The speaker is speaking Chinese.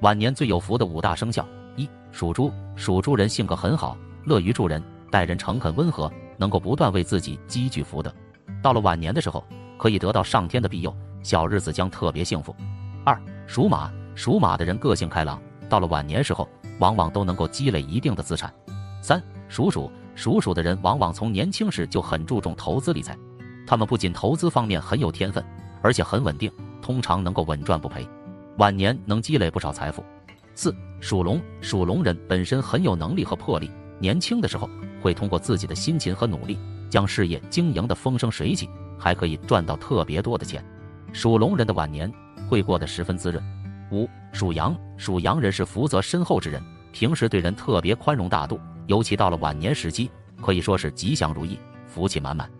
晚年最有福的五大生肖：一、属猪。属猪人性格很好，乐于助人，待人诚恳温和，能够不断为自己积聚福德。到了晚年的时候，可以得到上天的庇佑，小日子将特别幸福。二、属马。属马的人个性开朗，到了晚年时候，往往都能够积累一定的资产。三、属鼠。属鼠的人往往从年轻时就很注重投资理财，他们不仅投资方面很有天分，而且很稳定，通常能够稳赚不赔。晚年能积累不少财富。四属龙，属龙人本身很有能力和魄力，年轻的时候会通过自己的辛勤和努力，将事业经营的风生水起，还可以赚到特别多的钱。属龙人的晚年会过得十分滋润。五属羊，属羊人是福泽深厚之人，平时对人特别宽容大度，尤其到了晚年时期，可以说是吉祥如意，福气满满。